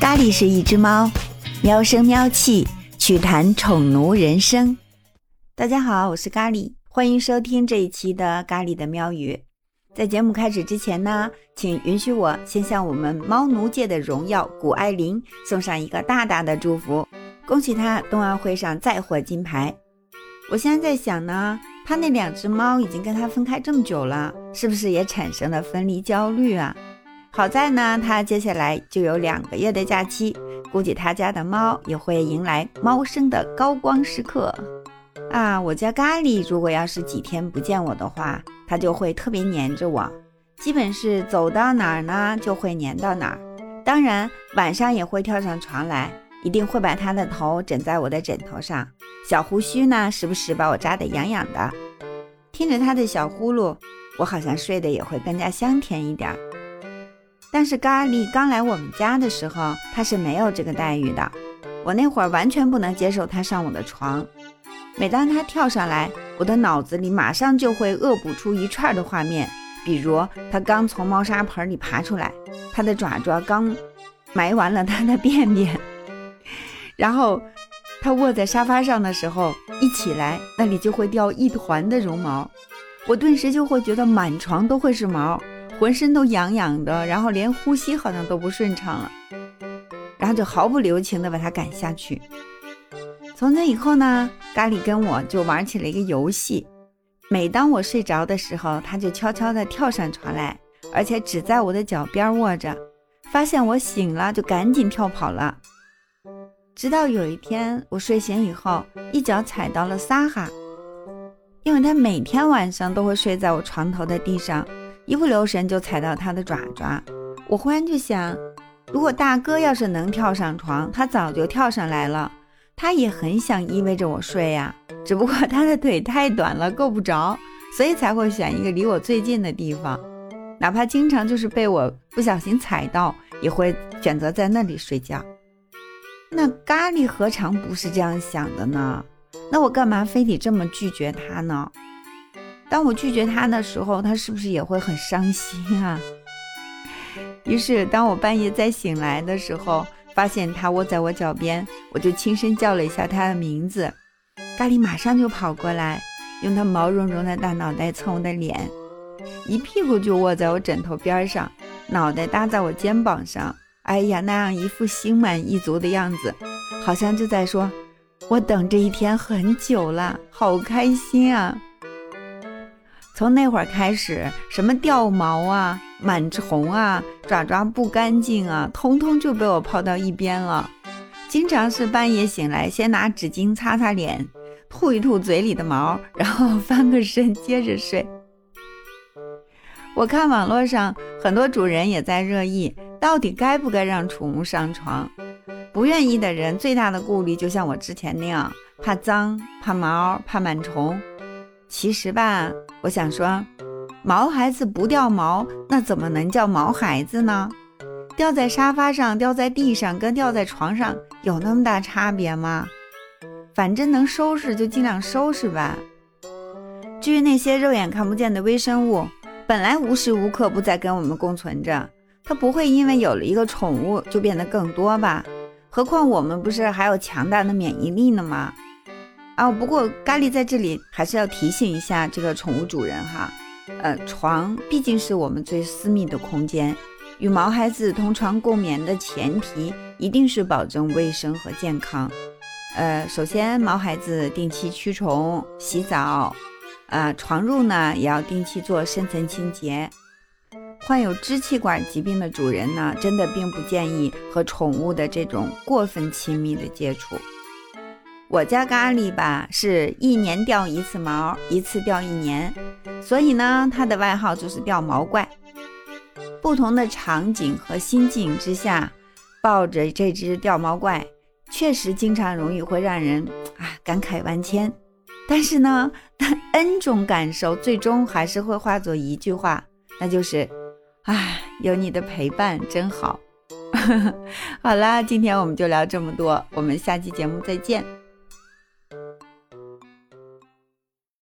咖喱是一只猫，喵声喵气，趣谈宠奴人生。大家好，我是咖喱，欢迎收听这一期的咖喱的喵语。在节目开始之前呢，请允许我先向我们猫奴界的荣耀谷爱凌送上一个大大的祝福，恭喜她冬奥会上再获金牌。我现在在想呢，她那两只猫已经跟她分开这么久了，是不是也产生了分离焦虑啊？好在呢，他接下来就有两个月的假期，估计他家的猫也会迎来猫生的高光时刻啊！我家咖喱如果要是几天不见我的话，它就会特别黏着我，基本是走到哪儿呢就会黏到哪儿。当然晚上也会跳上床来，一定会把它的头枕在我的枕头上，小胡须呢时不时把我扎得痒痒的。听着它的小呼噜，我好像睡得也会更加香甜一点儿。但是咖喱刚来我们家的时候，他是没有这个待遇的。我那会儿完全不能接受他上我的床。每当他跳上来，我的脑子里马上就会恶补出一串的画面，比如他刚从猫砂盆里爬出来，他的爪爪刚埋完了他的便便，然后他卧在沙发上的时候，一起来那里就会掉一团的绒毛，我顿时就会觉得满床都会是毛。浑身都痒痒的，然后连呼吸好像都不顺畅了，然后就毫不留情的把它赶下去。从那以后呢，咖喱跟我就玩起了一个游戏。每当我睡着的时候，他就悄悄地跳上床来，而且只在我的脚边卧着。发现我醒了，就赶紧跳跑了。直到有一天我睡醒以后，一脚踩到了撒哈，因为他每天晚上都会睡在我床头的地上。一不留神就踩到他的爪爪，我忽然就想，如果大哥要是能跳上床，他早就跳上来了。他也很想依偎着我睡呀，只不过他的腿太短了，够不着，所以才会选一个离我最近的地方。哪怕经常就是被我不小心踩到，也会选择在那里睡觉。那咖喱何尝不是这样想的呢？那我干嘛非得这么拒绝他呢？当我拒绝他的时候，他是不是也会很伤心啊？于是，当我半夜再醒来的时候，发现他窝在我脚边，我就轻声叫了一下他的名字，咖喱马上就跑过来，用他毛茸茸的大脑袋蹭我的脸，一屁股就卧在我枕头边上，脑袋搭在我肩膀上，哎呀，那样一副心满意足的样子，好像就在说：“我等这一天很久了，好开心啊！”从那会儿开始，什么掉毛啊、螨虫啊、爪爪不干净啊，通通就被我抛到一边了。经常是半夜醒来，先拿纸巾擦擦脸，吐一吐嘴里的毛，然后翻个身接着睡。我看网络上很多主人也在热议，到底该不该让宠物上床？不愿意的人最大的顾虑，就像我之前那样，怕脏、怕毛、怕螨虫。其实吧。我想说，毛孩子不掉毛，那怎么能叫毛孩子呢？掉在沙发上、掉在地上，跟掉在床上有那么大差别吗？反正能收拾就尽量收拾吧。至于那些肉眼看不见的微生物，本来无时无刻不在跟我们共存着，它不会因为有了一个宠物就变得更多吧？何况我们不是还有强大的免疫力呢吗？啊，不过咖喱在这里还是要提醒一下这个宠物主人哈，呃，床毕竟是我们最私密的空间，与毛孩子同床共眠的前提一定是保证卫生和健康。呃，首先毛孩子定期驱虫、洗澡，啊，床褥呢也要定期做深层清洁。患有支气管疾病的主人呢，真的并不建议和宠物的这种过分亲密的接触。我家咖喱吧，是一年掉一次毛，一次掉一年，所以呢，它的外号就是掉毛怪。不同的场景和心境之下，抱着这只掉毛怪，确实经常容易会让人啊感慨万千。但是呢，N 种感受最终还是会化作一句话，那就是，唉，有你的陪伴真好。好啦，今天我们就聊这么多，我们下期节目再见。